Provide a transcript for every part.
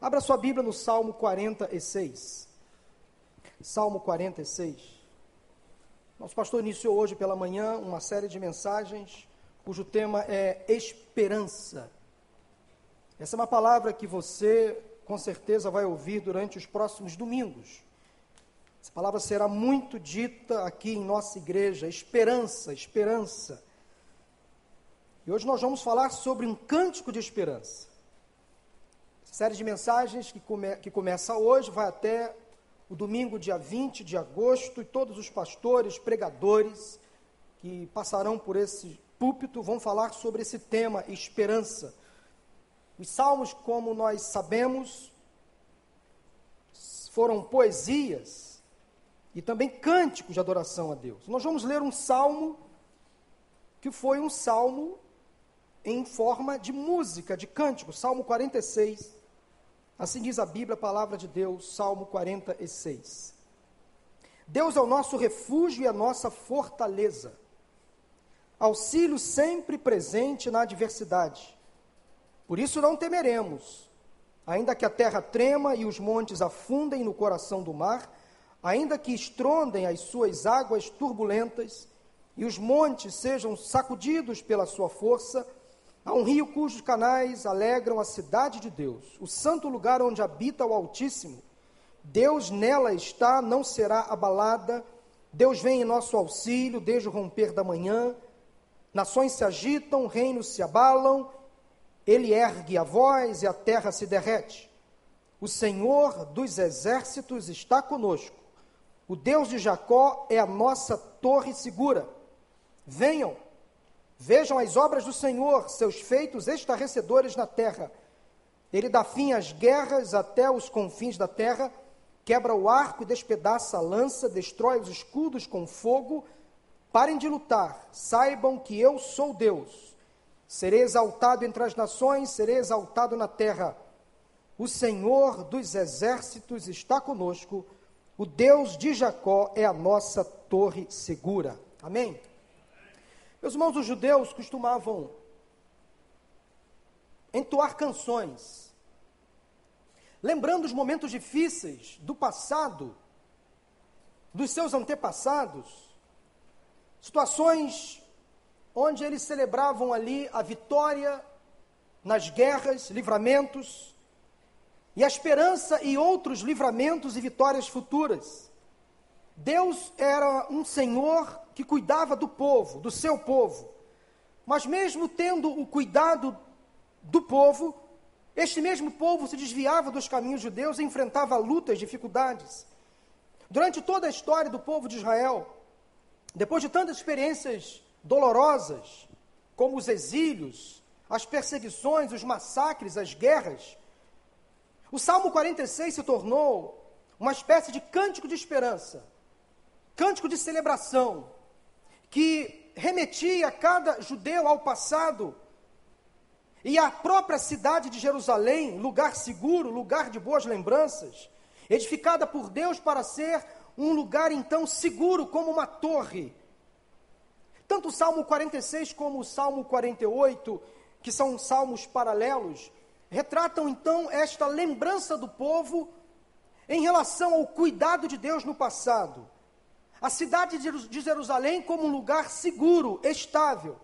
Abra sua Bíblia no Salmo 46. Salmo 46. Nosso pastor iniciou hoje pela manhã uma série de mensagens cujo tema é esperança. Essa é uma palavra que você com certeza vai ouvir durante os próximos domingos. Essa palavra será muito dita aqui em nossa igreja, esperança, esperança. E hoje nós vamos falar sobre um cântico de esperança. Série de mensagens que, come, que começa hoje vai até o domingo, dia 20 de agosto, e todos os pastores, pregadores que passarão por esse púlpito vão falar sobre esse tema, esperança. Os salmos, como nós sabemos, foram poesias e também cânticos de adoração a Deus. Nós vamos ler um salmo que foi um salmo em forma de música, de cântico, Salmo 46. Assim diz a Bíblia, a palavra de Deus, Salmo 46. Deus é o nosso refúgio e a nossa fortaleza, auxílio sempre presente na adversidade. Por isso não temeremos, ainda que a terra trema e os montes afundem no coração do mar, ainda que estrondem as suas águas turbulentas e os montes sejam sacudidos pela sua força, Há um rio cujos canais alegram a cidade de Deus, o santo lugar onde habita o Altíssimo. Deus nela está, não será abalada. Deus vem em nosso auxílio desde o romper da manhã. Nações se agitam, reinos se abalam. Ele ergue a voz e a terra se derrete. O Senhor dos exércitos está conosco. O Deus de Jacó é a nossa torre segura. Venham, Vejam as obras do Senhor, seus feitos estarrecedores na terra. Ele dá fim às guerras até os confins da terra, quebra o arco e despedaça a lança, destrói os escudos com fogo. Parem de lutar, saibam que eu sou Deus. Serei exaltado entre as nações, serei exaltado na terra. O Senhor dos exércitos está conosco, o Deus de Jacó é a nossa torre segura. Amém? Meus irmãos, os judeus costumavam entoar canções, lembrando os momentos difíceis do passado, dos seus antepassados, situações onde eles celebravam ali a vitória nas guerras, livramentos, e a esperança e outros livramentos e vitórias futuras. Deus era um Senhor que cuidava do povo, do seu povo. Mas mesmo tendo o cuidado do povo, este mesmo povo se desviava dos caminhos judeus e enfrentava lutas, dificuldades. Durante toda a história do povo de Israel, depois de tantas experiências dolorosas, como os exílios, as perseguições, os massacres, as guerras, o Salmo 46 se tornou uma espécie de cântico de esperança, cântico de celebração, que remetia cada judeu ao passado. E a própria cidade de Jerusalém, lugar seguro, lugar de boas lembranças, edificada por Deus para ser um lugar então seguro como uma torre. Tanto o Salmo 46 como o Salmo 48, que são salmos paralelos, retratam então esta lembrança do povo em relação ao cuidado de Deus no passado a cidade de Jerusalém como um lugar seguro, estável.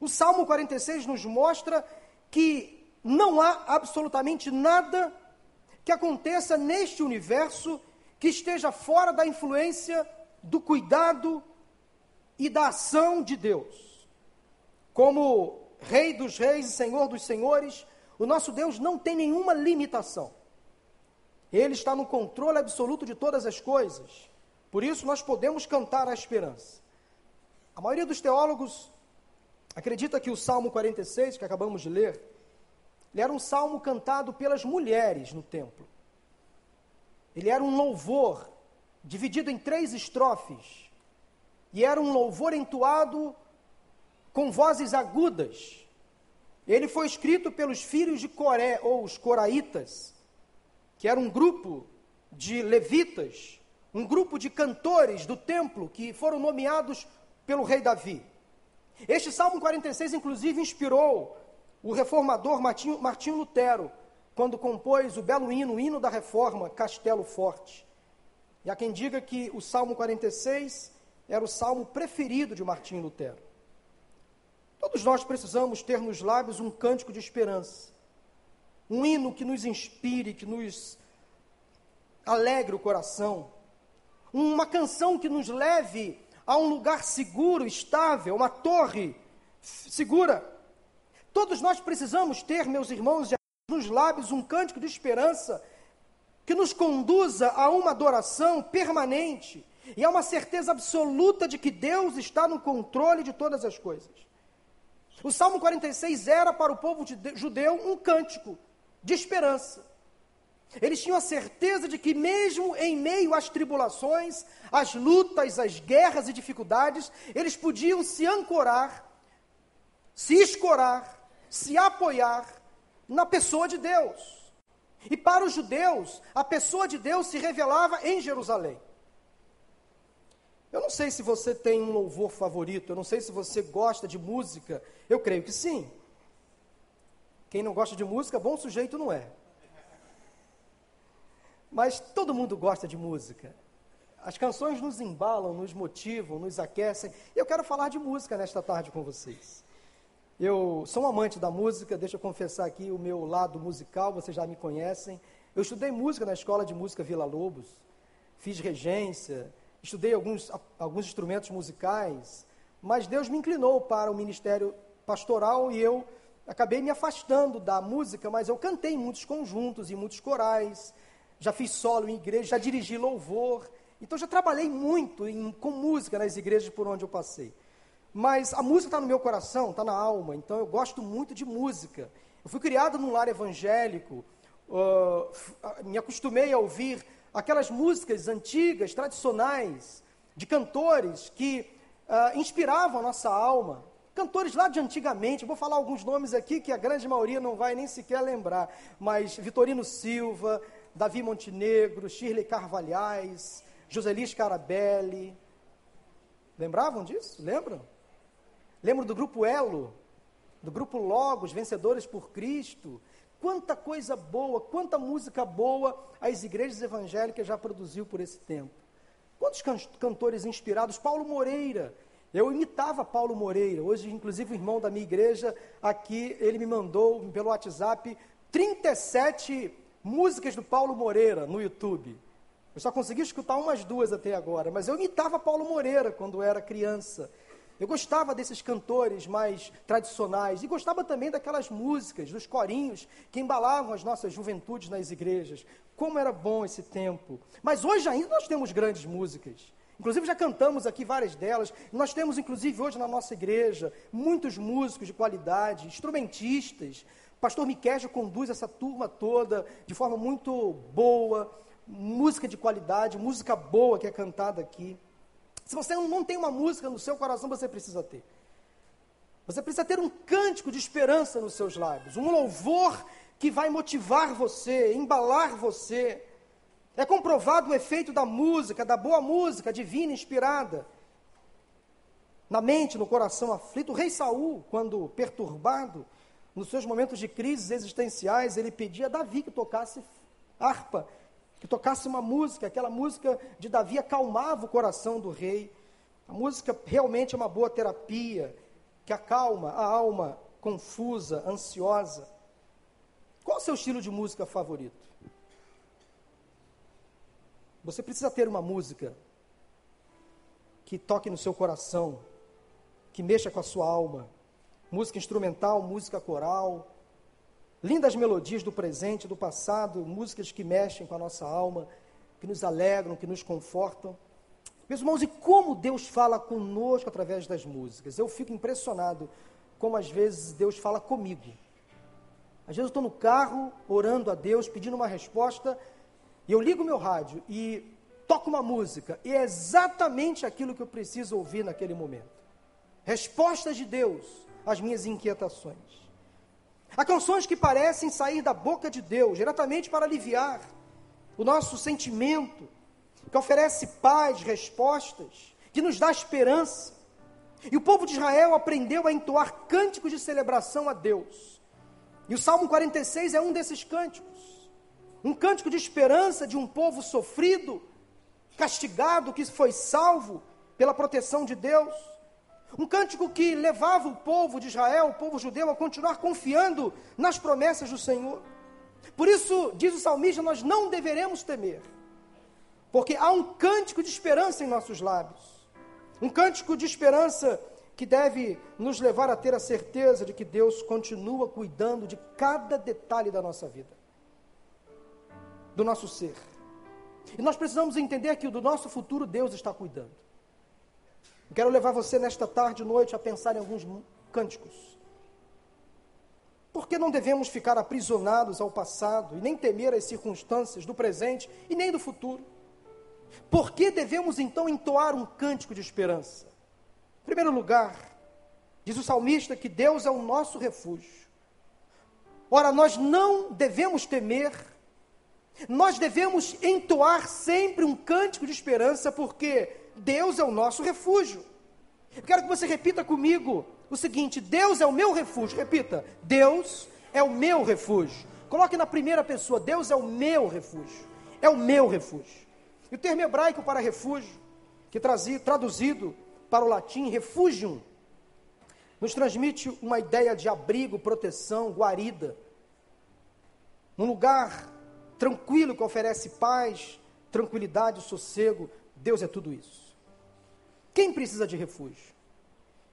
O Salmo 46 nos mostra que não há absolutamente nada que aconteça neste universo que esteja fora da influência do cuidado e da ação de Deus. Como Rei dos Reis e Senhor dos Senhores, o nosso Deus não tem nenhuma limitação. Ele está no controle absoluto de todas as coisas. Por isso, nós podemos cantar a esperança. A maioria dos teólogos acredita que o Salmo 46, que acabamos de ler, ele era um salmo cantado pelas mulheres no templo. Ele era um louvor dividido em três estrofes. E era um louvor entoado com vozes agudas. Ele foi escrito pelos filhos de Coré, ou os Coraitas, que era um grupo de levitas um grupo de cantores do templo que foram nomeados pelo rei Davi. Este Salmo 46, inclusive, inspirou o reformador Martinho, Martinho Lutero quando compôs o belo hino, o hino da reforma, Castelo Forte. E há quem diga que o Salmo 46 era o salmo preferido de Martinho Lutero. Todos nós precisamos ter nos lábios um cântico de esperança, um hino que nos inspire, que nos alegre o coração, uma canção que nos leve a um lugar seguro, estável, uma torre segura. Todos nós precisamos ter, meus irmãos, nos lábios um cântico de esperança que nos conduza a uma adoração permanente e a uma certeza absoluta de que Deus está no controle de todas as coisas. O Salmo 46 era para o povo judeu um cântico de esperança. Eles tinham a certeza de que, mesmo em meio às tribulações, às lutas, às guerras e dificuldades, eles podiam se ancorar, se escorar, se apoiar na pessoa de Deus. E para os judeus, a pessoa de Deus se revelava em Jerusalém. Eu não sei se você tem um louvor favorito, eu não sei se você gosta de música, eu creio que sim. Quem não gosta de música, bom sujeito não é. Mas todo mundo gosta de música. As canções nos embalam, nos motivam, nos aquecem. Eu quero falar de música nesta tarde com vocês. Eu sou um amante da música, deixa eu confessar aqui o meu lado musical, vocês já me conhecem. Eu estudei música na Escola de Música Vila Lobos, fiz regência, estudei alguns, alguns instrumentos musicais, mas Deus me inclinou para o ministério pastoral e eu acabei me afastando da música, mas eu cantei em muitos conjuntos, em muitos corais, já fiz solo em igreja, já dirigi louvor, então já trabalhei muito em, com música nas igrejas por onde eu passei. Mas a música está no meu coração, está na alma, então eu gosto muito de música. Eu fui criado num lar evangélico, uh, me acostumei a ouvir aquelas músicas antigas, tradicionais, de cantores que uh, inspiravam a nossa alma. Cantores lá de antigamente, vou falar alguns nomes aqui que a grande maioria não vai nem sequer lembrar, mas Vitorino Silva, Davi Montenegro, Shirley Carvalhais, Joseli Scarabelli. Lembravam disso? Lembram? Lembro do grupo Elo, do grupo Logos, Vencedores por Cristo. Quanta coisa boa, quanta música boa as igrejas evangélicas já produziu por esse tempo. Quantos can cantores inspirados? Paulo Moreira. Eu imitava Paulo Moreira. Hoje, inclusive, o irmão da minha igreja aqui, ele me mandou pelo WhatsApp 37 músicas do Paulo Moreira no YouTube. Eu só consegui escutar umas duas até agora, mas eu imitava Paulo Moreira quando era criança. Eu gostava desses cantores mais tradicionais e gostava também daquelas músicas, dos corinhos que embalavam as nossas juventudes nas igrejas. Como era bom esse tempo. Mas hoje ainda nós temos grandes músicas. Inclusive já cantamos aqui várias delas. Nós temos inclusive hoje na nossa igreja muitos músicos de qualidade, instrumentistas. Pastor Miquel conduz essa turma toda de forma muito boa, música de qualidade, música boa que é cantada aqui. Se você não tem uma música no seu coração, você precisa ter. Você precisa ter um cântico de esperança nos seus lábios, um louvor que vai motivar você, embalar você. É comprovado o efeito da música, da boa música divina inspirada. Na mente, no coração aflito, o rei Saul, quando perturbado, nos seus momentos de crises existenciais, ele pedia a Davi que tocasse harpa que tocasse uma música, aquela música de Davi acalmava o coração do rei. A música realmente é uma boa terapia, que acalma a alma confusa, ansiosa. Qual o seu estilo de música favorito? Você precisa ter uma música que toque no seu coração, que mexa com a sua alma. Música instrumental, música coral, Lindas melodias do presente, do passado, músicas que mexem com a nossa alma, que nos alegram, que nos confortam. Meus irmãos, e como Deus fala conosco através das músicas? Eu fico impressionado como às vezes Deus fala comigo. Às vezes eu estou no carro, orando a Deus, pedindo uma resposta, e eu ligo meu rádio e toco uma música, e é exatamente aquilo que eu preciso ouvir naquele momento. Respostas de Deus às minhas inquietações. Há canções que parecem sair da boca de Deus diretamente para aliviar o nosso sentimento, que oferece paz, respostas, que nos dá esperança. E o povo de Israel aprendeu a entoar cânticos de celebração a Deus. E o Salmo 46 é um desses cânticos. Um cântico de esperança de um povo sofrido, castigado, que foi salvo pela proteção de Deus. Um cântico que levava o povo de Israel, o povo judeu, a continuar confiando nas promessas do Senhor. Por isso, diz o salmista, nós não deveremos temer, porque há um cântico de esperança em nossos lábios. Um cântico de esperança que deve nos levar a ter a certeza de que Deus continua cuidando de cada detalhe da nossa vida, do nosso ser. E nós precisamos entender que do nosso futuro Deus está cuidando. Quero levar você nesta tarde e noite a pensar em alguns cânticos. Por que não devemos ficar aprisionados ao passado e nem temer as circunstâncias do presente e nem do futuro? Por que devemos então entoar um cântico de esperança? Em primeiro lugar, diz o salmista que Deus é o nosso refúgio. Ora, nós não devemos temer, nós devemos entoar sempre um cântico de esperança, porque Deus é o nosso refúgio. Eu quero que você repita comigo o seguinte: Deus é o meu refúgio. Repita: Deus é o meu refúgio. Coloque na primeira pessoa: Deus é o meu refúgio. É o meu refúgio. E o termo hebraico para refúgio, que traduzido para o latim, refugium, nos transmite uma ideia de abrigo, proteção, guarida. Um lugar tranquilo que oferece paz, tranquilidade, sossego. Deus é tudo isso. Quem precisa de refúgio?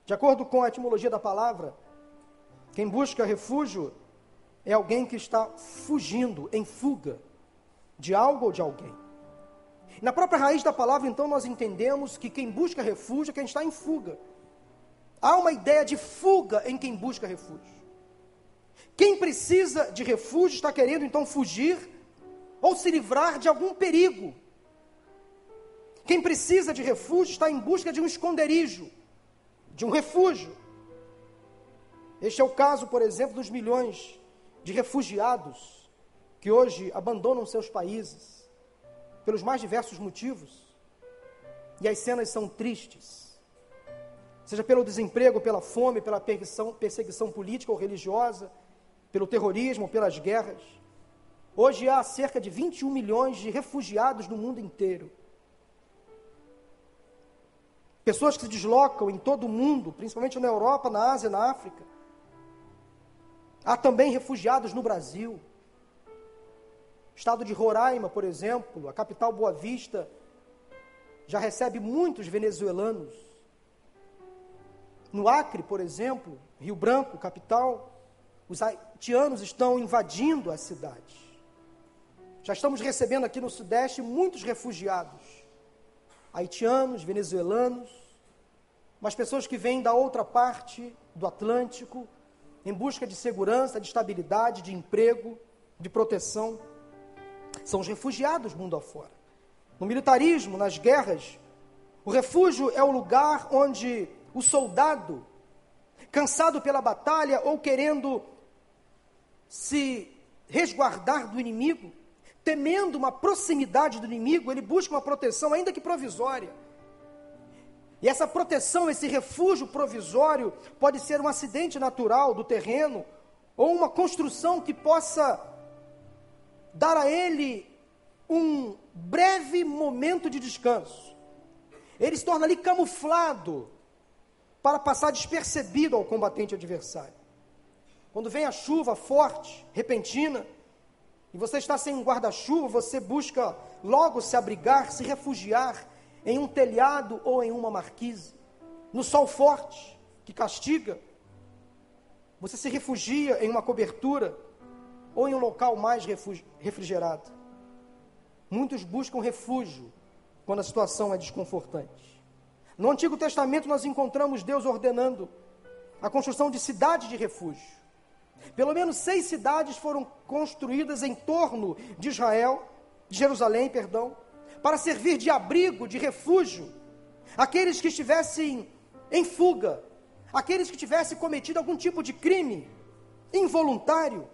De acordo com a etimologia da palavra, quem busca refúgio é alguém que está fugindo, em fuga, de algo ou de alguém. Na própria raiz da palavra, então, nós entendemos que quem busca refúgio é quem está em fuga. Há uma ideia de fuga em quem busca refúgio. Quem precisa de refúgio está querendo então fugir ou se livrar de algum perigo. Quem precisa de refúgio está em busca de um esconderijo, de um refúgio. Este é o caso, por exemplo, dos milhões de refugiados que hoje abandonam seus países pelos mais diversos motivos. E as cenas são tristes. Seja pelo desemprego, pela fome, pela perseguição, perseguição política ou religiosa, pelo terrorismo, pelas guerras. Hoje há cerca de 21 milhões de refugiados no mundo inteiro. Pessoas que se deslocam em todo o mundo, principalmente na Europa, na Ásia, na África. Há também refugiados no Brasil. Estado de Roraima, por exemplo, a capital Boa Vista, já recebe muitos venezuelanos. No Acre, por exemplo, Rio Branco, capital, os haitianos estão invadindo a cidade. Já estamos recebendo aqui no Sudeste muitos refugiados, haitianos, venezuelanos, mas pessoas que vêm da outra parte do Atlântico, em busca de segurança, de estabilidade, de emprego, de proteção. São os refugiados mundo afora. No militarismo, nas guerras, o refúgio é o lugar onde o soldado, cansado pela batalha ou querendo se resguardar do inimigo, temendo uma proximidade do inimigo, ele busca uma proteção, ainda que provisória. E essa proteção, esse refúgio provisório, pode ser um acidente natural do terreno ou uma construção que possa dar a ele um breve momento de descanso. Ele se torna ali camuflado para passar despercebido ao combatente adversário. Quando vem a chuva forte, repentina, e você está sem um guarda-chuva, você busca logo se abrigar, se refugiar em um telhado ou em uma marquise. No sol forte, que castiga, você se refugia em uma cobertura ou em um local mais refrigerado. Muitos buscam refúgio quando a situação é desconfortante. No Antigo Testamento nós encontramos Deus ordenando a construção de cidades de refúgio. Pelo menos seis cidades foram construídas em torno de Israel, de Jerusalém, perdão, para servir de abrigo, de refúgio, aqueles que estivessem em fuga, aqueles que tivessem cometido algum tipo de crime involuntário,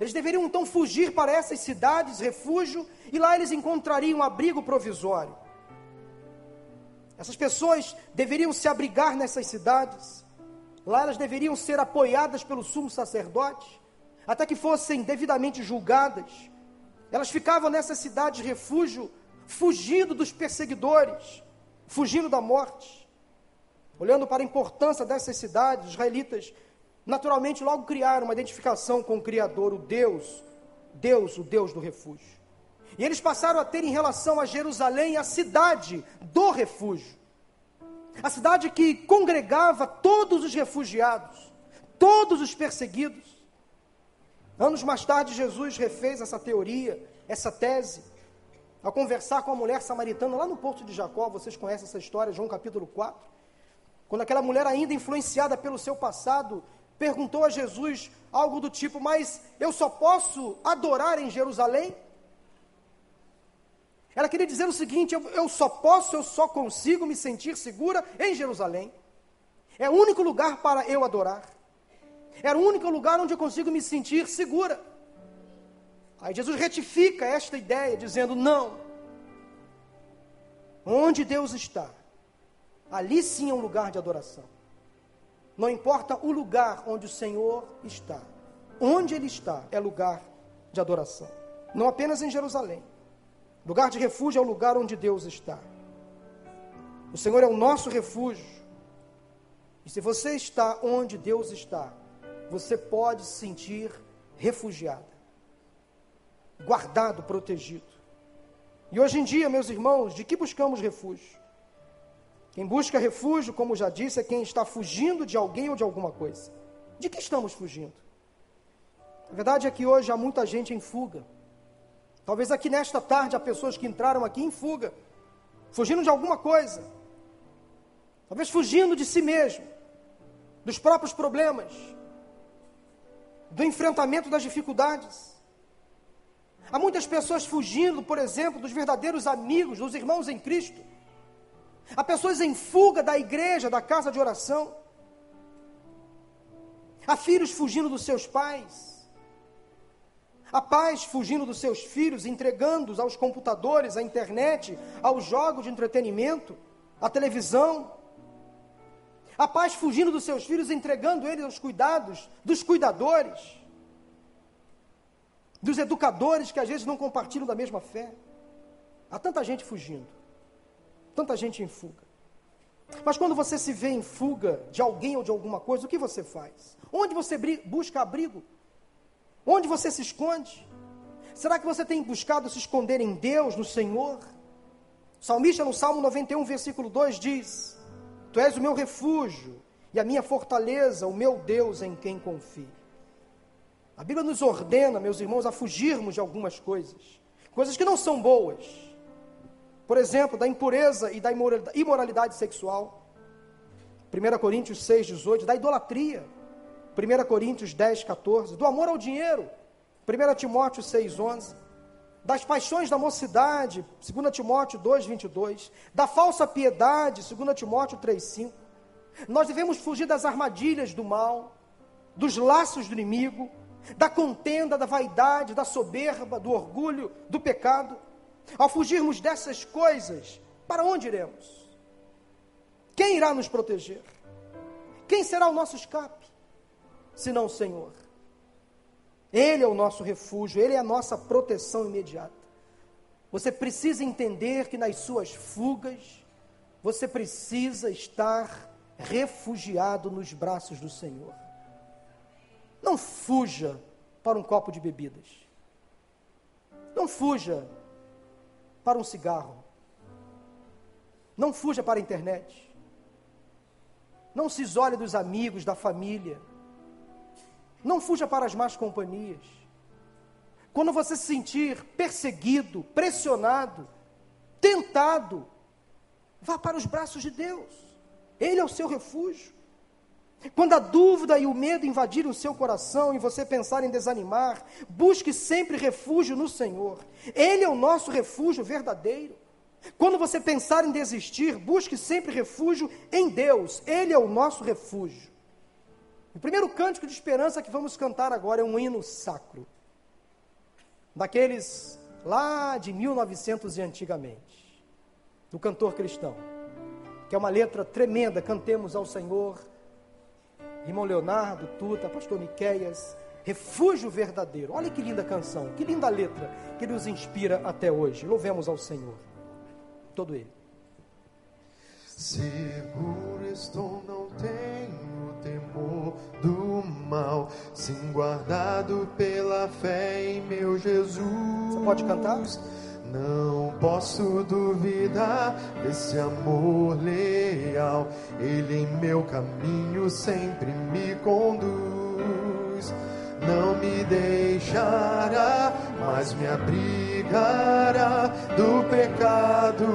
eles deveriam então fugir para essas cidades, refúgio, e lá eles encontrariam um abrigo provisório. Essas pessoas deveriam se abrigar nessas cidades. Lá elas deveriam ser apoiadas pelo sumo sacerdote, até que fossem devidamente julgadas. Elas ficavam nessa cidade de refúgio, fugindo dos perseguidores, fugindo da morte. Olhando para a importância dessas cidades, os israelitas naturalmente logo criaram uma identificação com o Criador, o Deus, Deus, o Deus do refúgio. E eles passaram a ter em relação a Jerusalém a cidade do refúgio. A cidade que congregava todos os refugiados, todos os perseguidos. Anos mais tarde, Jesus refez essa teoria, essa tese, ao conversar com a mulher samaritana lá no Porto de Jacó. Vocês conhecem essa história, João capítulo 4. Quando aquela mulher, ainda influenciada pelo seu passado, perguntou a Jesus algo do tipo: Mas eu só posso adorar em Jerusalém? Ela queria dizer o seguinte: eu, eu só posso, eu só consigo me sentir segura em Jerusalém. É o único lugar para eu adorar. Era o único lugar onde eu consigo me sentir segura. Aí Jesus retifica esta ideia, dizendo: não. Onde Deus está, ali sim é um lugar de adoração. Não importa o lugar onde o Senhor está, onde Ele está é lugar de adoração. Não apenas em Jerusalém. Lugar de refúgio é o lugar onde Deus está. O Senhor é o nosso refúgio. E se você está onde Deus está, você pode se sentir refugiada, guardado, protegido. E hoje em dia, meus irmãos, de que buscamos refúgio? Quem busca refúgio, como já disse, é quem está fugindo de alguém ou de alguma coisa. De que estamos fugindo? A verdade é que hoje há muita gente em fuga. Talvez aqui nesta tarde há pessoas que entraram aqui em fuga, fugindo de alguma coisa. Talvez fugindo de si mesmo, dos próprios problemas, do enfrentamento das dificuldades. Há muitas pessoas fugindo, por exemplo, dos verdadeiros amigos, dos irmãos em Cristo. Há pessoas em fuga da igreja, da casa de oração. Há filhos fugindo dos seus pais. Há pais fugindo dos seus filhos, entregando-os aos computadores, à internet, aos jogos de entretenimento, à televisão. Há pais fugindo dos seus filhos, entregando eles aos cuidados dos cuidadores, dos educadores que às vezes não compartilham da mesma fé. Há tanta gente fugindo, tanta gente em fuga. Mas quando você se vê em fuga de alguém ou de alguma coisa, o que você faz? Onde você busca abrigo? Onde você se esconde? Será que você tem buscado se esconder em Deus, no Senhor? O salmista no Salmo 91, versículo 2 diz: Tu és o meu refúgio e a minha fortaleza, o meu Deus em quem confio. A Bíblia nos ordena, meus irmãos, a fugirmos de algumas coisas, coisas que não são boas. Por exemplo, da impureza e da imoralidade sexual. 1 Coríntios 6, 18, da idolatria. 1 Coríntios 10, 14, do amor ao dinheiro. 1 Timóteo 6, 11 das paixões da mocidade, 2 Timóteo 2, 22, da falsa piedade, 2 Timóteo 3, 5. Nós devemos fugir das armadilhas do mal, dos laços do inimigo, da contenda, da vaidade, da soberba, do orgulho, do pecado. Ao fugirmos dessas coisas, para onde iremos? Quem irá nos proteger? Quem será o nosso escape? Senão o Senhor. Ele é o nosso refúgio, Ele é a nossa proteção imediata. Você precisa entender que nas suas fugas, você precisa estar refugiado nos braços do Senhor. Não fuja para um copo de bebidas. Não fuja para um cigarro. Não fuja para a internet. Não se isole dos amigos, da família. Não fuja para as más companhias. Quando você se sentir perseguido, pressionado, tentado, vá para os braços de Deus. Ele é o seu refúgio. Quando a dúvida e o medo invadirem o seu coração e você pensar em desanimar, busque sempre refúgio no Senhor. Ele é o nosso refúgio verdadeiro. Quando você pensar em desistir, busque sempre refúgio em Deus. Ele é o nosso refúgio. O primeiro cântico de esperança que vamos cantar agora é um hino sacro, daqueles lá de 1900 e antigamente, do cantor cristão, que é uma letra tremenda, cantemos ao Senhor, irmão Leonardo, Tuta, pastor Miqueias, refúgio verdadeiro. Olha que linda canção, que linda letra que nos inspira até hoje. Louvemos ao Senhor. Todo ele. Seguro estou, não tenho do mal, sim guardado pela fé em meu Jesus. Você pode cantar? Não posso duvidar desse amor leal, Ele em meu caminho sempre me conduz. Não me deixará, mas me abrigará do pecado,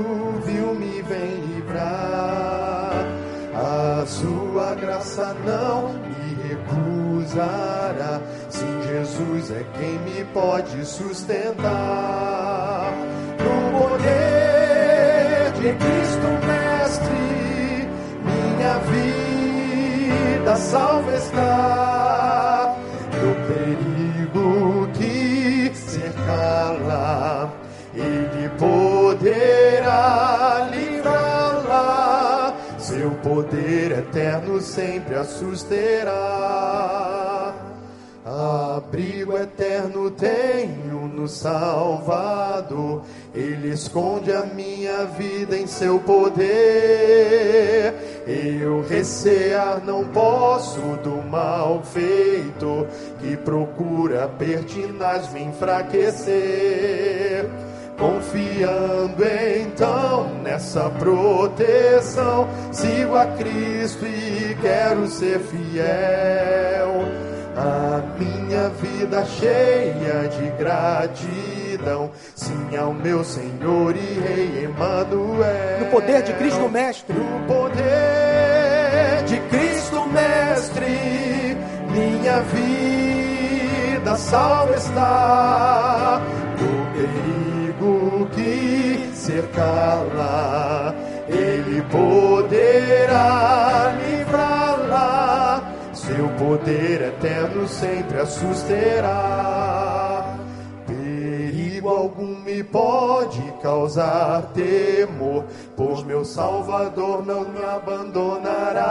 viu, me vem livrar. A sua graça não me recusará, sim, Jesus é quem me pode sustentar. No poder de Cristo Mestre, minha vida salva está. Do perigo que cercá-la, Ele poderá poder eterno sempre a susterá. Abrigo eterno tenho no Salvador, Ele esconde a minha vida em seu poder. Eu recear não posso do mal feito, que procura pertinaz me enfraquecer. Confiando então nessa proteção, sigo a Cristo e quero ser fiel. A minha vida cheia de gratidão, sim ao meu Senhor e Rei Emanuel. No poder de Cristo Mestre. No poder de Cristo Mestre, minha vida salva está. Do perigo cercá-la, Ele poderá livrá-la seu poder eterno sempre a susterá. Perigo algum me pode causar temor, pois meu Salvador não me abandonará.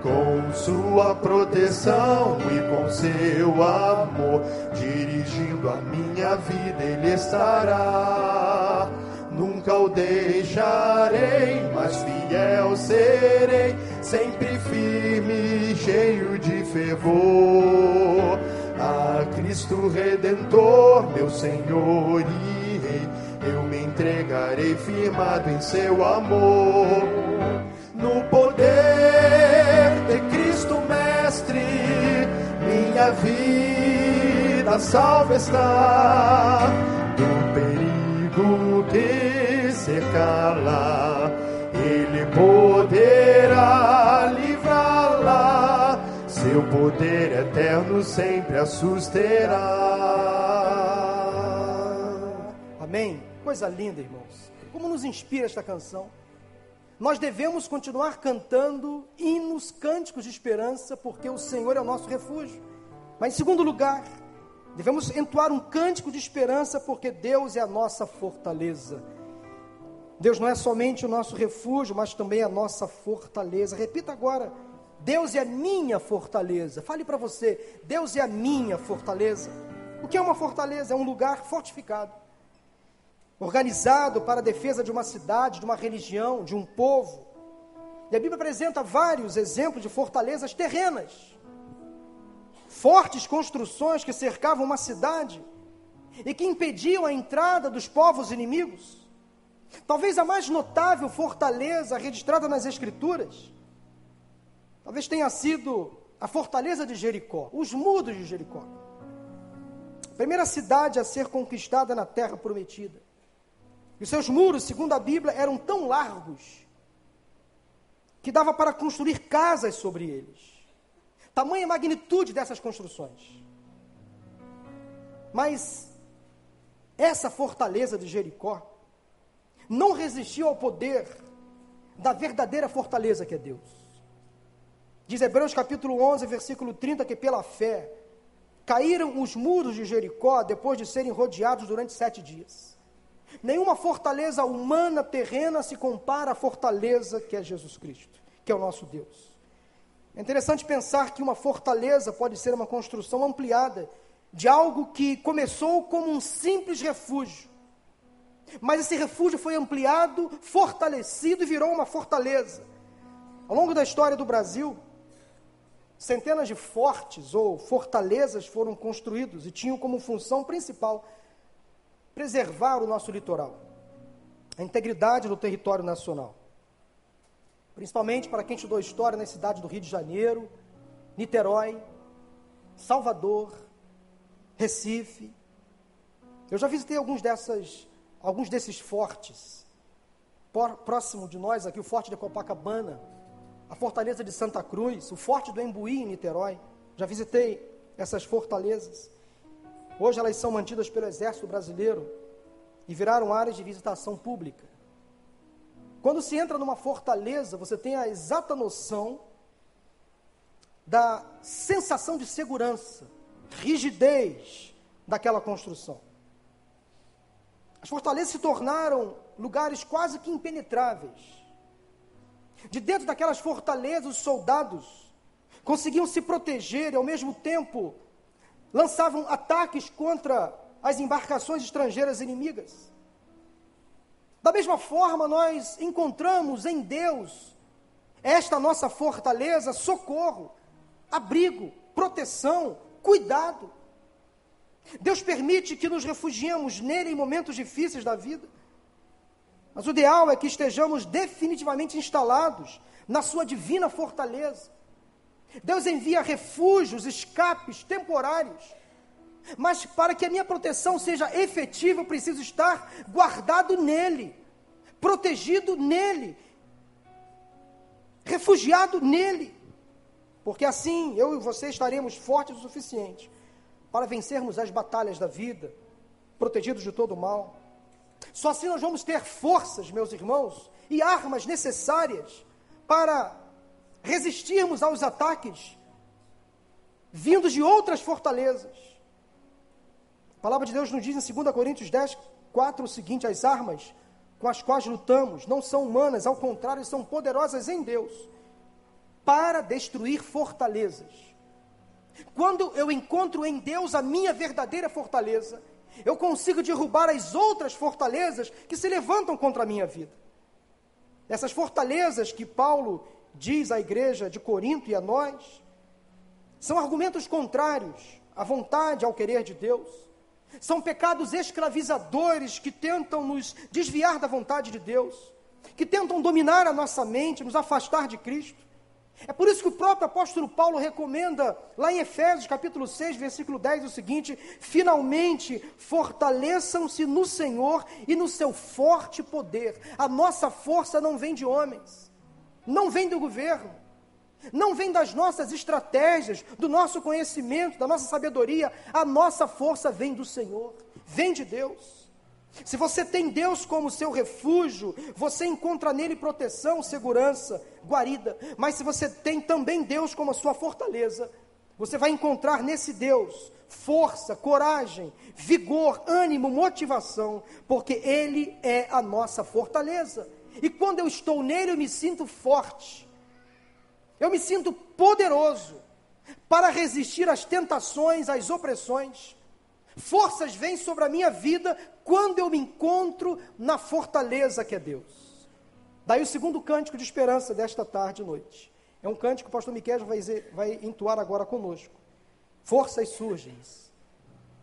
Com sua proteção e com seu amor, dirigindo a minha vida, Ele estará. Deixarei, mas fiel serei, sempre firme, cheio de fervor. A Cristo Redentor, meu Senhor e Rei, eu me entregarei firmado em seu amor. No poder de Cristo Mestre, minha vida salva está cercá-la, Ele poderá livrá-la, seu poder eterno sempre a susterá. Amém? Coisa linda, irmãos. Como nos inspira esta canção? Nós devemos continuar cantando hinos, cânticos de esperança, porque o Senhor é o nosso refúgio. Mas, em segundo lugar, devemos entoar um cântico de esperança, porque Deus é a nossa fortaleza. Deus não é somente o nosso refúgio, mas também a nossa fortaleza. Repita agora: Deus é a minha fortaleza. Fale para você: Deus é a minha fortaleza. O que é uma fortaleza? É um lugar fortificado organizado para a defesa de uma cidade, de uma religião, de um povo. E a Bíblia apresenta vários exemplos de fortalezas terrenas. Fortes construções que cercavam uma cidade e que impediam a entrada dos povos inimigos. Talvez a mais notável fortaleza registrada nas Escrituras, talvez tenha sido a fortaleza de Jericó, os muros de Jericó. Primeira cidade a ser conquistada na terra prometida. E seus muros, segundo a Bíblia, eram tão largos que dava para construir casas sobre eles. Tamanha magnitude dessas construções. Mas essa fortaleza de Jericó não resistiu ao poder da verdadeira fortaleza que é Deus. Diz Hebreus capítulo 11, versículo 30, que pela fé caíram os muros de Jericó depois de serem rodeados durante sete dias. Nenhuma fortaleza humana terrena se compara à fortaleza que é Jesus Cristo, que é o nosso Deus. É interessante pensar que uma fortaleza pode ser uma construção ampliada de algo que começou como um simples refúgio. Mas esse refúgio foi ampliado, fortalecido e virou uma fortaleza. Ao longo da história do Brasil, centenas de fortes ou fortalezas foram construídos e tinham como função principal preservar o nosso litoral, a integridade do território nacional principalmente para quem estudou história nas cidades do Rio de Janeiro, Niterói, Salvador, Recife. Eu já visitei alguns dessas, alguns desses fortes. Próximo de nós aqui, o Forte de Copacabana, a Fortaleza de Santa Cruz, o Forte do Embuí em Niterói. Já visitei essas fortalezas. Hoje elas são mantidas pelo Exército Brasileiro e viraram áreas de visitação pública. Quando se entra numa fortaleza, você tem a exata noção da sensação de segurança, rigidez daquela construção. As fortalezas se tornaram lugares quase que impenetráveis. De dentro daquelas fortalezas, os soldados conseguiam se proteger e, ao mesmo tempo, lançavam ataques contra as embarcações estrangeiras inimigas. Da mesma forma, nós encontramos em Deus esta nossa fortaleza, socorro, abrigo, proteção, cuidado. Deus permite que nos refugiemos nele em momentos difíceis da vida. Mas o ideal é que estejamos definitivamente instalados na sua divina fortaleza. Deus envia refúgios, escapes temporários mas para que a minha proteção seja efetiva, eu preciso estar guardado nele, protegido nele, refugiado nele. Porque assim eu e você estaremos fortes o suficiente para vencermos as batalhas da vida, protegidos de todo o mal. Só assim nós vamos ter forças, meus irmãos, e armas necessárias para resistirmos aos ataques vindos de outras fortalezas. A palavra de Deus nos diz em 2 Coríntios 10, 4 o seguinte: as armas com as quais lutamos não são humanas, ao contrário, são poderosas em Deus para destruir fortalezas. Quando eu encontro em Deus a minha verdadeira fortaleza, eu consigo derrubar as outras fortalezas que se levantam contra a minha vida. Essas fortalezas que Paulo diz à igreja de Corinto e a nós, são argumentos contrários à vontade, ao querer de Deus. São pecados escravizadores que tentam nos desviar da vontade de Deus, que tentam dominar a nossa mente, nos afastar de Cristo. É por isso que o próprio apóstolo Paulo recomenda, lá em Efésios capítulo 6, versículo 10, o seguinte: finalmente fortaleçam-se no Senhor e no seu forte poder. A nossa força não vem de homens, não vem do governo, não vem das nossas estratégias, do nosso conhecimento, da nossa sabedoria. A nossa força vem do Senhor, vem de Deus. Se você tem Deus como seu refúgio, você encontra nele proteção, segurança, guarida. Mas se você tem também Deus como a sua fortaleza, você vai encontrar nesse Deus força, coragem, vigor, ânimo, motivação, porque Ele é a nossa fortaleza. E quando eu estou nele, eu me sinto forte. Eu me sinto poderoso para resistir às tentações, às opressões. Forças vêm sobre a minha vida quando eu me encontro na fortaleza que é Deus. Daí o segundo cântico de esperança desta tarde e noite. É um cântico que o pastor Miquel vai, vai entoar agora conosco. Forças surgem,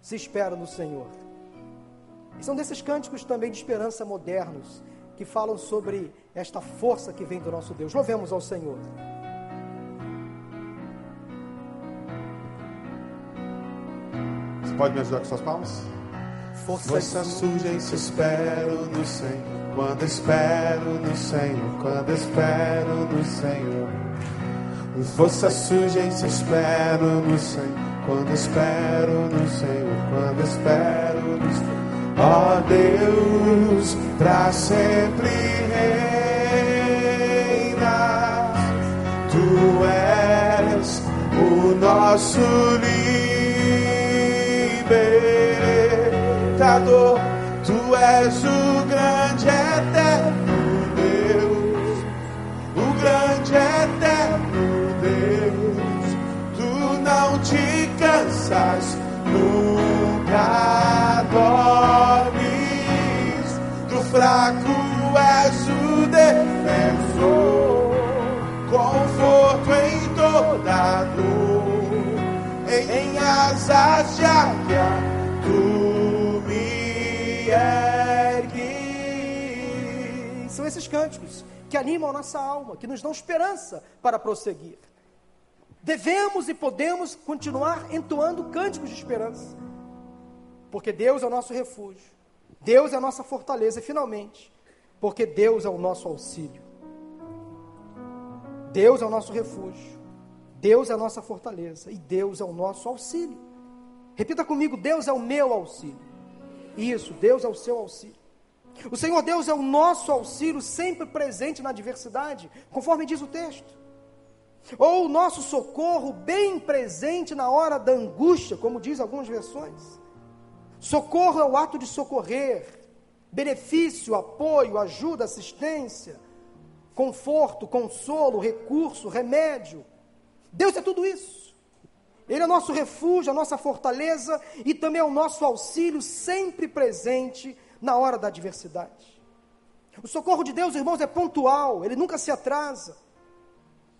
se espera no Senhor. E são desses cânticos também de esperança modernos, que falam sobre esta força que vem do nosso Deus. Louvemos ao Senhor. Pode me ajudar com suas palmas? Força, Força surge se espero no Senhor. Quando espero no Senhor, quando espero no Senhor. Força surge se espero no Senhor. Quando espero no Senhor, quando espero no Senhor. Ó oh Deus, para sempre reina. Tu és o nosso libertador. Tu és o grande eterno Deus, o grande eterno Deus. Tu não te cansas nunca dormes. Do fraco és o defensor, conforto em toda dor, em asas de amor. Esses cânticos que animam a nossa alma, que nos dão esperança para prosseguir. Devemos e podemos continuar entoando cânticos de esperança, porque Deus é o nosso refúgio, Deus é a nossa fortaleza, e finalmente, porque Deus é o nosso auxílio. Deus é o nosso refúgio, Deus é a nossa fortaleza e Deus é o nosso auxílio. Repita comigo: Deus é o meu auxílio. Isso, Deus é o seu auxílio. O Senhor Deus é o nosso auxílio sempre presente na adversidade, conforme diz o texto ou o nosso socorro bem presente na hora da angústia, como diz algumas versões. Socorro é o ato de socorrer, benefício, apoio, ajuda, assistência, conforto, consolo, recurso, remédio. Deus é tudo isso. Ele é nosso refúgio, a nossa fortaleza e também é o nosso auxílio sempre presente na hora da adversidade. O socorro de Deus, irmãos, é pontual, ele nunca se atrasa.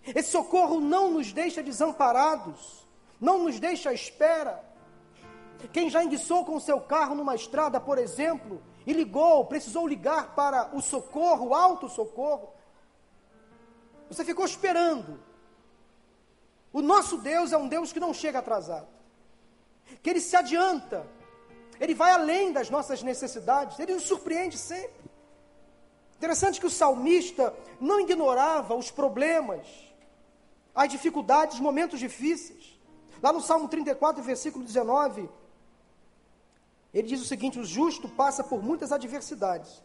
Esse socorro não nos deixa desamparados, não nos deixa à espera. Quem já enguiçou com o seu carro numa estrada, por exemplo, e ligou, precisou ligar para o socorro, o alto-socorro, você ficou esperando. O nosso Deus é um Deus que não chega atrasado, que ele se adianta, ele vai além das nossas necessidades, ele nos surpreende sempre. Interessante que o salmista não ignorava os problemas, as dificuldades, momentos difíceis. Lá no Salmo 34, versículo 19, ele diz o seguinte: O justo passa por muitas adversidades,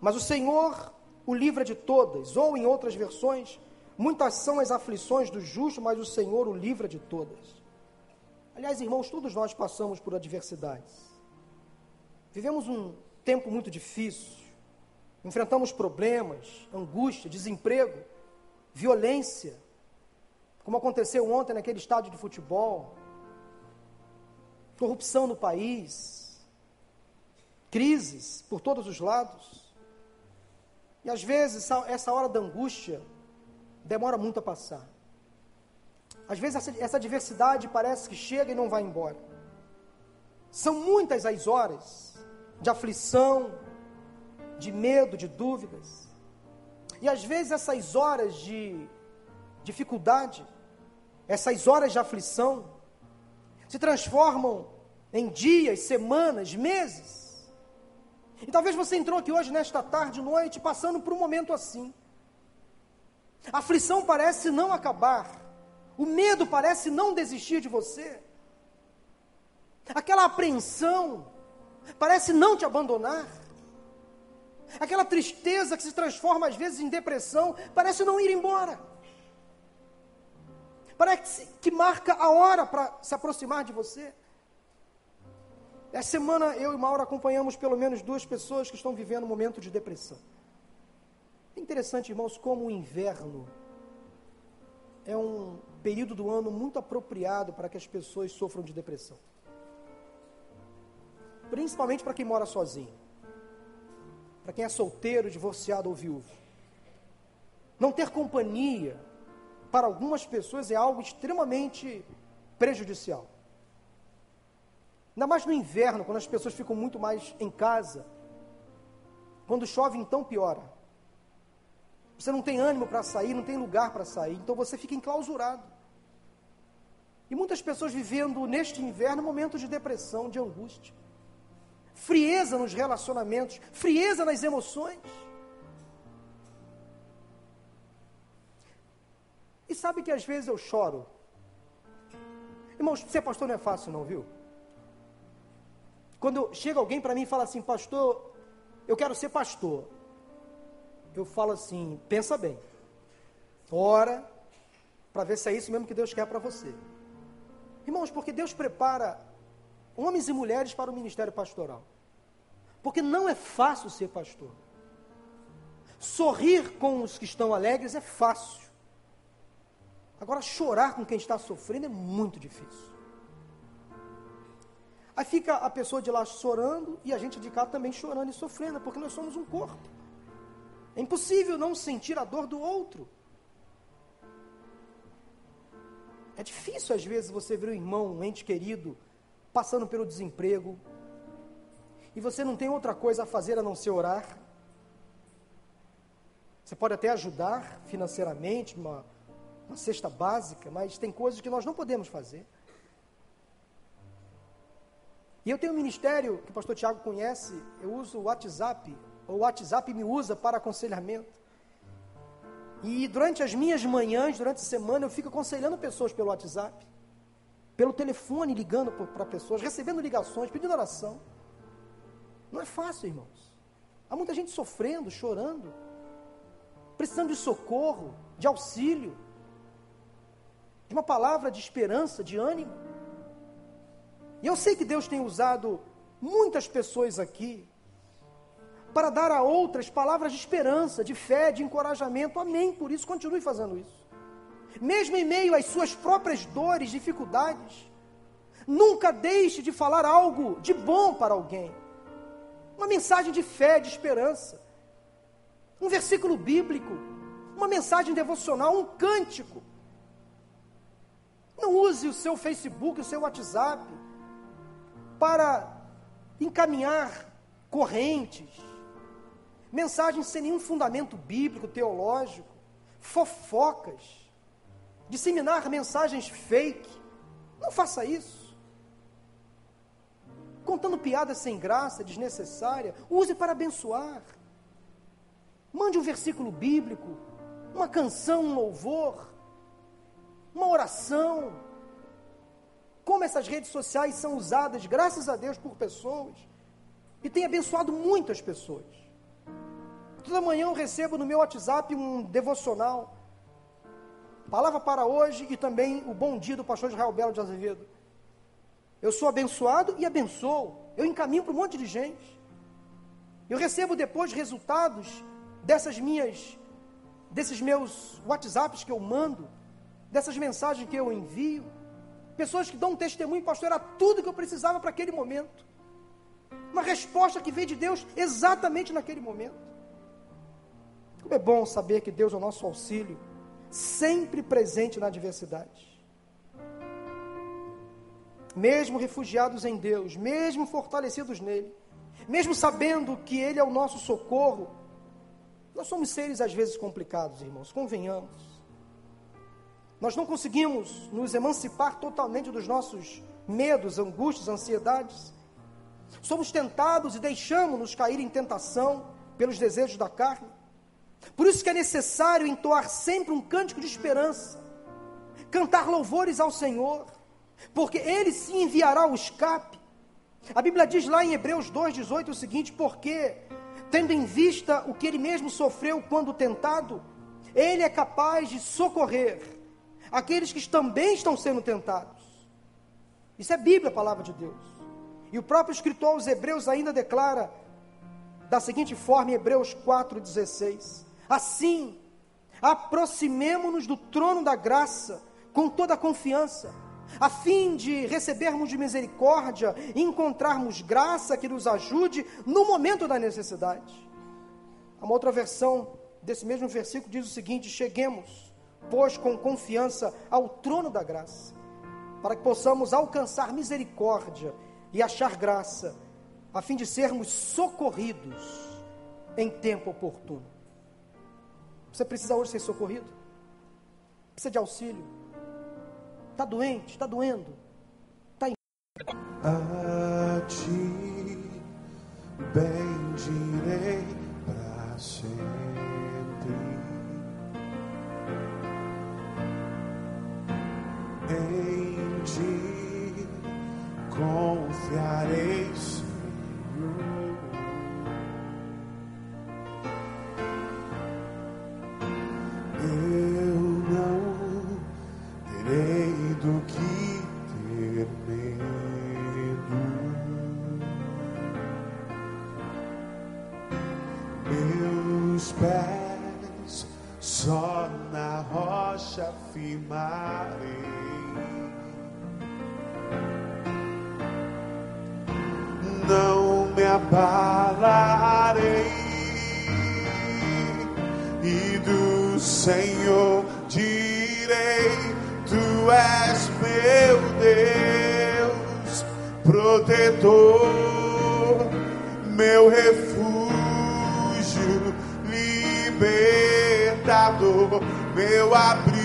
mas o Senhor o livra de todas. Ou, em outras versões, muitas são as aflições do justo, mas o Senhor o livra de todas. Aliás, irmãos, todos nós passamos por adversidades. Vivemos um tempo muito difícil, enfrentamos problemas, angústia, desemprego, violência, como aconteceu ontem naquele estádio de futebol, corrupção no país, crises por todos os lados. E às vezes essa hora da angústia demora muito a passar. Às vezes essa, essa adversidade parece que chega e não vai embora. São muitas as horas de aflição, de medo, de dúvidas. E às vezes essas horas de dificuldade essas horas de aflição, se transformam em dias, semanas, meses. E talvez você entrou aqui hoje, nesta tarde, noite, passando por um momento assim. A aflição parece não acabar, o medo parece não desistir de você, aquela apreensão parece não te abandonar, aquela tristeza que se transforma às vezes em depressão parece não ir embora. Parece que marca a hora para se aproximar de você. Essa semana eu e Mauro acompanhamos pelo menos duas pessoas que estão vivendo um momento de depressão. É interessante, irmãos, como o inverno é um período do ano muito apropriado para que as pessoas sofram de depressão. Principalmente para quem mora sozinho. Para quem é solteiro, divorciado ou viúvo. Não ter companhia para algumas pessoas é algo extremamente prejudicial. Ainda mais no inverno, quando as pessoas ficam muito mais em casa. Quando chove, então piora. Você não tem ânimo para sair, não tem lugar para sair, então você fica enclausurado. E muitas pessoas vivendo neste inverno momentos de depressão, de angústia, frieza nos relacionamentos, frieza nas emoções. E sabe que às vezes eu choro. Irmãos, ser pastor não é fácil, não, viu? Quando chega alguém para mim e fala assim, pastor, eu quero ser pastor. Eu falo assim, pensa bem. Ora, para ver se é isso mesmo que Deus quer para você. Irmãos, porque Deus prepara homens e mulheres para o ministério pastoral. Porque não é fácil ser pastor. Sorrir com os que estão alegres é fácil. Agora, chorar com quem está sofrendo é muito difícil. Aí fica a pessoa de lá chorando e a gente de cá também chorando e sofrendo, porque nós somos um corpo. É impossível não sentir a dor do outro. É difícil às vezes você ver um irmão, um ente querido, passando pelo desemprego, e você não tem outra coisa a fazer a não ser orar. Você pode até ajudar financeiramente, uma, uma cesta básica, mas tem coisas que nós não podemos fazer. E eu tenho um ministério que o pastor Tiago conhece, eu uso o WhatsApp, o WhatsApp me usa para aconselhamento. E durante as minhas manhãs, durante a semana, eu fico aconselhando pessoas pelo WhatsApp, pelo telefone, ligando para pessoas, recebendo ligações, pedindo oração. Não é fácil, irmãos. Há muita gente sofrendo, chorando precisando de socorro, de auxílio, de uma palavra de esperança, de ânimo. E eu sei que Deus tem usado muitas pessoas aqui para dar a outras palavras de esperança, de fé, de encorajamento. Amém. Por isso, continue fazendo isso. Mesmo em meio às suas próprias dores, dificuldades, nunca deixe de falar algo de bom para alguém. Uma mensagem de fé, de esperança um versículo bíblico, uma mensagem devocional, um cântico. Não use o seu Facebook, o seu WhatsApp para encaminhar correntes, mensagens sem nenhum fundamento bíblico, teológico, fofocas, disseminar mensagens fake. Não faça isso. Contando piadas sem graça, desnecessária, use para abençoar. Mande um versículo bíblico, uma canção, um louvor, uma oração. Como essas redes sociais são usadas, graças a Deus, por pessoas e tem abençoado muitas pessoas. Toda manhã eu recebo no meu WhatsApp um devocional. Palavra para hoje e também o bom dia do pastor Israel Belo de Azevedo. Eu sou abençoado e abençoo. Eu encaminho para um monte de gente. Eu recebo depois resultados dessas minhas, desses meus WhatsApps que eu mando, dessas mensagens que eu envio, pessoas que dão um testemunho, pastor, era tudo que eu precisava para aquele momento. Uma resposta que veio de Deus exatamente naquele momento. Como é bom saber que Deus é o nosso auxílio, sempre presente na adversidade. Mesmo refugiados em Deus, mesmo fortalecidos nele, mesmo sabendo que Ele é o nosso socorro, nós somos seres às vezes complicados, irmãos, convenhamos. Nós não conseguimos nos emancipar totalmente dos nossos medos, angústias, ansiedades. Somos tentados e deixamos-nos cair em tentação pelos desejos da carne. Por isso que é necessário entoar sempre um cântico de esperança, cantar louvores ao Senhor, porque Ele sim enviará o escape. A Bíblia diz lá em Hebreus 2,18 o seguinte: porque tendo em vista o que ele mesmo sofreu quando tentado, ele é capaz de socorrer aqueles que também estão sendo tentados. Isso é Bíblia, a palavra de Deus. E o próprio escritor aos Hebreus ainda declara da seguinte forma em Hebreus 4,16: Assim, aproximemo-nos do trono da graça com toda a confiança a fim de recebermos de misericórdia e encontrarmos graça que nos ajude no momento da necessidade. Uma outra versão desse mesmo versículo diz o seguinte: Cheguemos, pois, com confiança ao trono da graça, para que possamos alcançar misericórdia e achar graça, a fim de sermos socorridos em tempo oportuno. Você precisa hoje ser socorrido? Precisa de auxílio? Está doente, está doendo. Está em... A ti bendirei para sempre. Em ti confiarei, meu abrigo,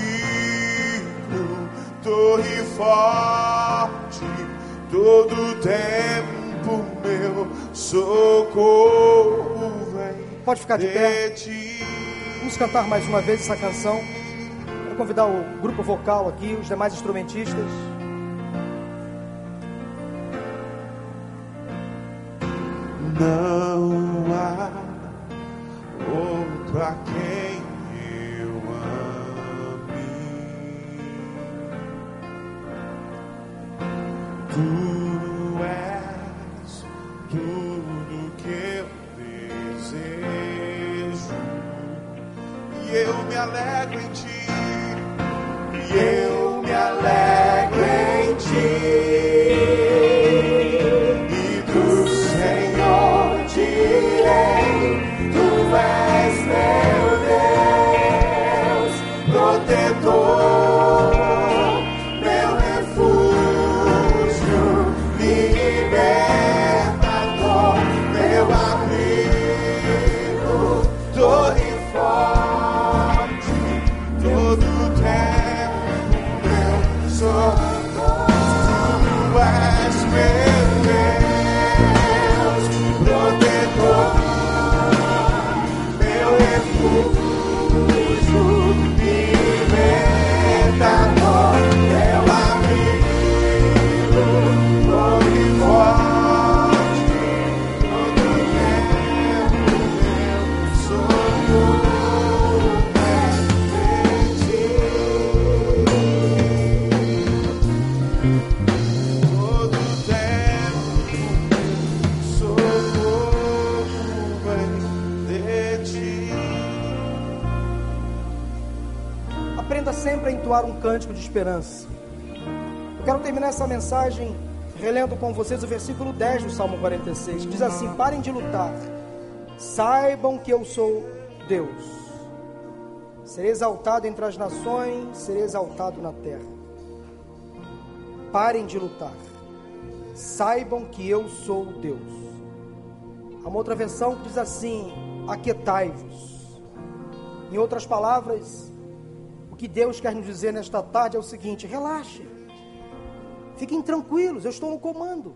torre forte, todo tempo meu socorro vem. Pode ficar de pé. Vamos cantar mais uma vez essa canção. Vou convidar o grupo vocal aqui, os demais instrumentistas. Não entoar um cântico de esperança. Eu quero terminar essa mensagem relendo com vocês o versículo 10 do Salmo 46. Diz assim: Parem de lutar, saibam que eu sou Deus. Serei exaltado entre as nações, serei exaltado na terra. Parem de lutar, saibam que eu sou Deus. Há uma outra versão que diz assim: Aquietai-vos. Em outras palavras, que Deus quer nos dizer nesta tarde é o seguinte: relaxe, fiquem tranquilos, eu estou no comando,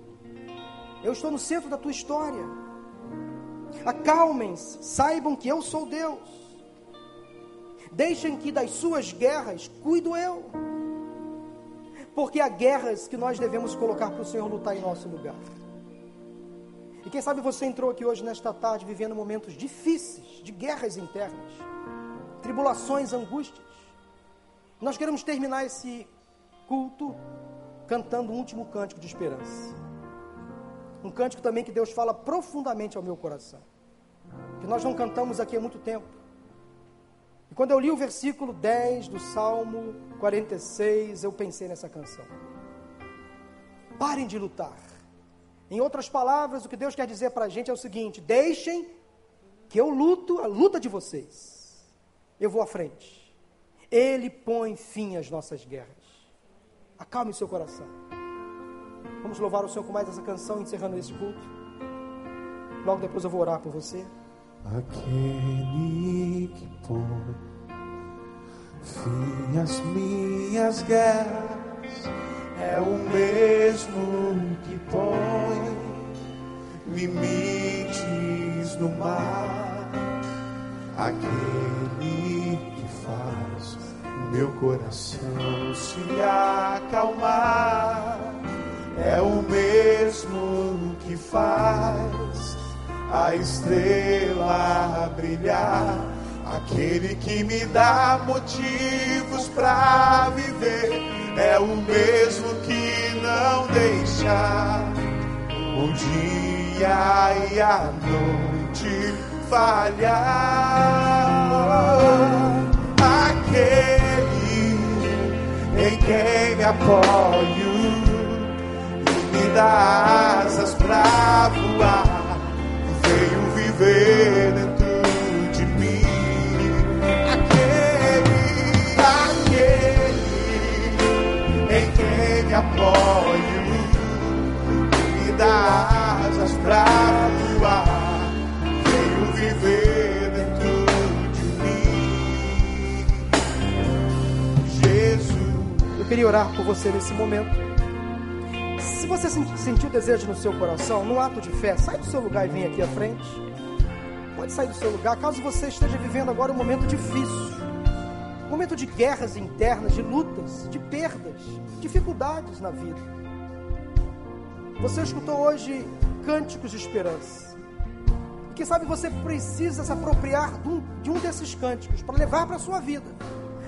eu estou no centro da tua história. Acalmem-se, saibam que eu sou Deus. Deixem que das suas guerras cuido eu, porque há guerras que nós devemos colocar para o Senhor lutar em nosso lugar. E quem sabe você entrou aqui hoje, nesta tarde, vivendo momentos difíceis, de guerras internas, tribulações, angústias. Nós queremos terminar esse culto cantando um último cântico de esperança. Um cântico também que Deus fala profundamente ao meu coração. Que nós não cantamos aqui há muito tempo. E quando eu li o versículo 10 do Salmo 46, eu pensei nessa canção. Parem de lutar. Em outras palavras, o que Deus quer dizer para a gente é o seguinte: deixem que eu luto a luta de vocês. Eu vou à frente. Ele põe fim às nossas guerras. Acalme seu coração. Vamos louvar o Senhor com mais essa canção, encerrando esse culto. Logo depois eu vou orar por você. Aquele que põe fim às minhas guerras é o mesmo que põe limites no mar. Aquele que faz meu coração se acalmar é o mesmo que faz a estrela brilhar. Aquele que me dá motivos para viver é o mesmo que não deixa o dia e a noite falhar. Aquele em quem me apoio e me dá asas pra voar. Venho viver dentro queria orar por você nesse momento. Se você sentiu desejo no seu coração, num ato de fé, sai do seu lugar e vem aqui à frente. Pode sair do seu lugar, caso você esteja vivendo agora um momento difícil. Um momento de guerras internas, de lutas, de perdas, dificuldades na vida. Você escutou hoje cânticos de esperança. E quem sabe você precisa se apropriar de um, de um desses cânticos para levar para a sua vida,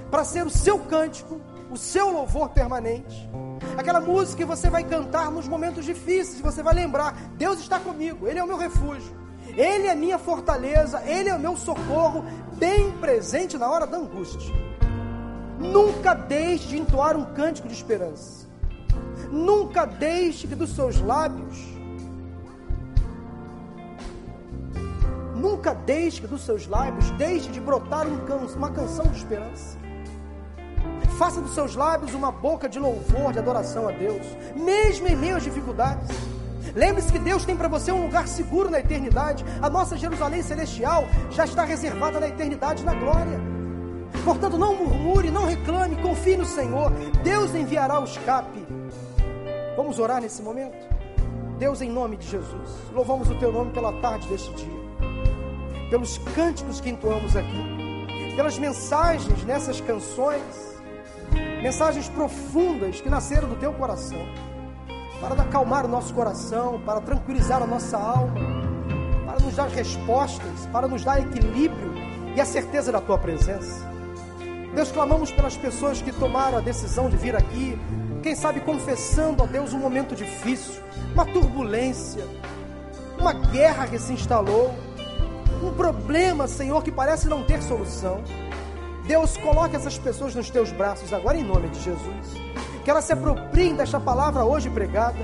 para ser o seu cântico, o seu louvor permanente aquela música que você vai cantar nos momentos difíceis, você vai lembrar: Deus está comigo, Ele é o meu refúgio, Ele é minha fortaleza, Ele é o meu socorro, bem presente na hora da angústia. Nunca deixe de entoar um cântico de esperança, nunca deixe que dos seus lábios, nunca deixe que dos seus lábios deixe de brotar um can uma canção de esperança. Faça dos seus lábios uma boca de louvor, de adoração a Deus, mesmo em meio às dificuldades. Lembre-se que Deus tem para você um lugar seguro na eternidade. A nossa Jerusalém celestial já está reservada na eternidade, na glória. Portanto, não murmure, não reclame, confie no Senhor. Deus enviará o escape. Vamos orar nesse momento? Deus, em nome de Jesus, louvamos o teu nome pela tarde deste dia, pelos cânticos que entoamos aqui, pelas mensagens nessas canções mensagens profundas que nasceram do teu coração, para acalmar o nosso coração, para tranquilizar a nossa alma, para nos dar respostas, para nos dar equilíbrio e a certeza da tua presença. Deus, clamamos pelas pessoas que tomaram a decisão de vir aqui, quem sabe confessando a Deus um momento difícil, uma turbulência, uma guerra que se instalou, um problema, Senhor, que parece não ter solução. Deus, coloque essas pessoas nos teus braços agora em nome de Jesus. Que elas se apropriem desta palavra hoje pregada.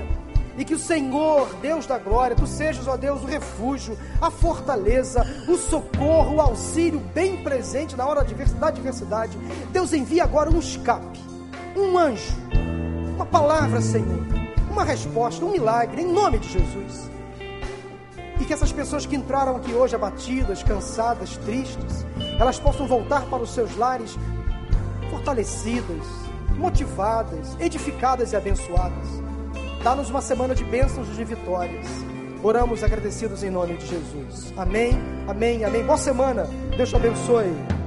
E que o Senhor, Deus da glória, tu sejas, ó Deus, o refúgio, a fortaleza, o socorro, o auxílio bem presente na hora da adversidade. Deus envia agora um escape, um anjo, uma palavra, Senhor, uma resposta, um milagre, em nome de Jesus. E que essas pessoas que entraram aqui hoje abatidas, cansadas, tristes, elas possam voltar para os seus lares fortalecidas, motivadas, edificadas e abençoadas. Dá-nos uma semana de bênçãos e de vitórias. Oramos agradecidos em nome de Jesus. Amém, amém, amém. Boa semana. Deus te abençoe.